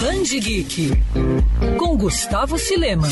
Band Geek com Gustavo Silema.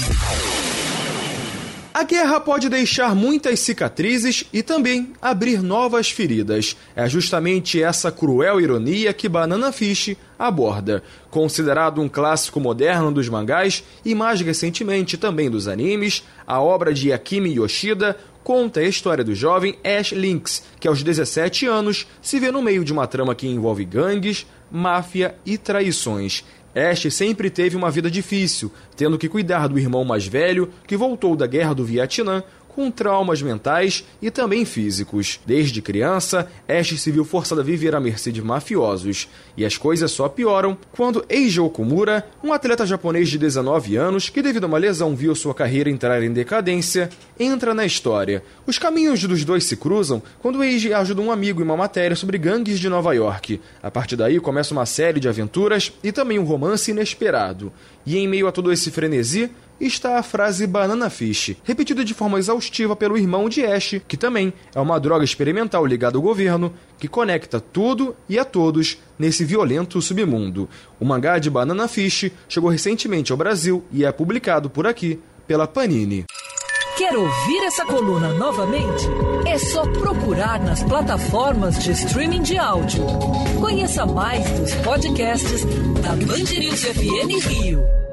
A guerra pode deixar muitas cicatrizes e também abrir novas feridas. É justamente essa cruel ironia que Banana Fish aborda. Considerado um clássico moderno dos mangás e mais recentemente também dos animes, a obra de Akimi Yoshida conta a história do jovem Ash Lynx, que aos 17 anos se vê no meio de uma trama que envolve gangues, máfia e traições. Ash sempre teve uma vida difícil, tendo que cuidar do irmão mais velho, que voltou da guerra do Vietnã com traumas mentais e também físicos. Desde criança, Ash se viu forçado a viver à mercê de mafiosos, e as coisas só pioram quando Eiji Okumura, um atleta japonês de 19 anos que devido a uma lesão viu sua carreira entrar em decadência, entra na história. Os caminhos dos dois se cruzam quando Eiji ajuda um amigo em uma matéria sobre gangues de Nova York. A partir daí começa uma série de aventuras e também um romance inesperado. E em meio a todo esse frenesi, está a frase Banana Fish, repetida de forma exaustiva pelo irmão de Ash, que também é uma droga experimental ligada ao governo, que conecta tudo e a todos nesse violento submundo. O mangá de Banana Fish chegou recentemente ao Brasil e é publicado por aqui pela Panini. Quer ouvir essa coluna novamente? É só procurar nas plataformas de streaming de áudio. Conheça mais dos podcasts da Band News FM Rio.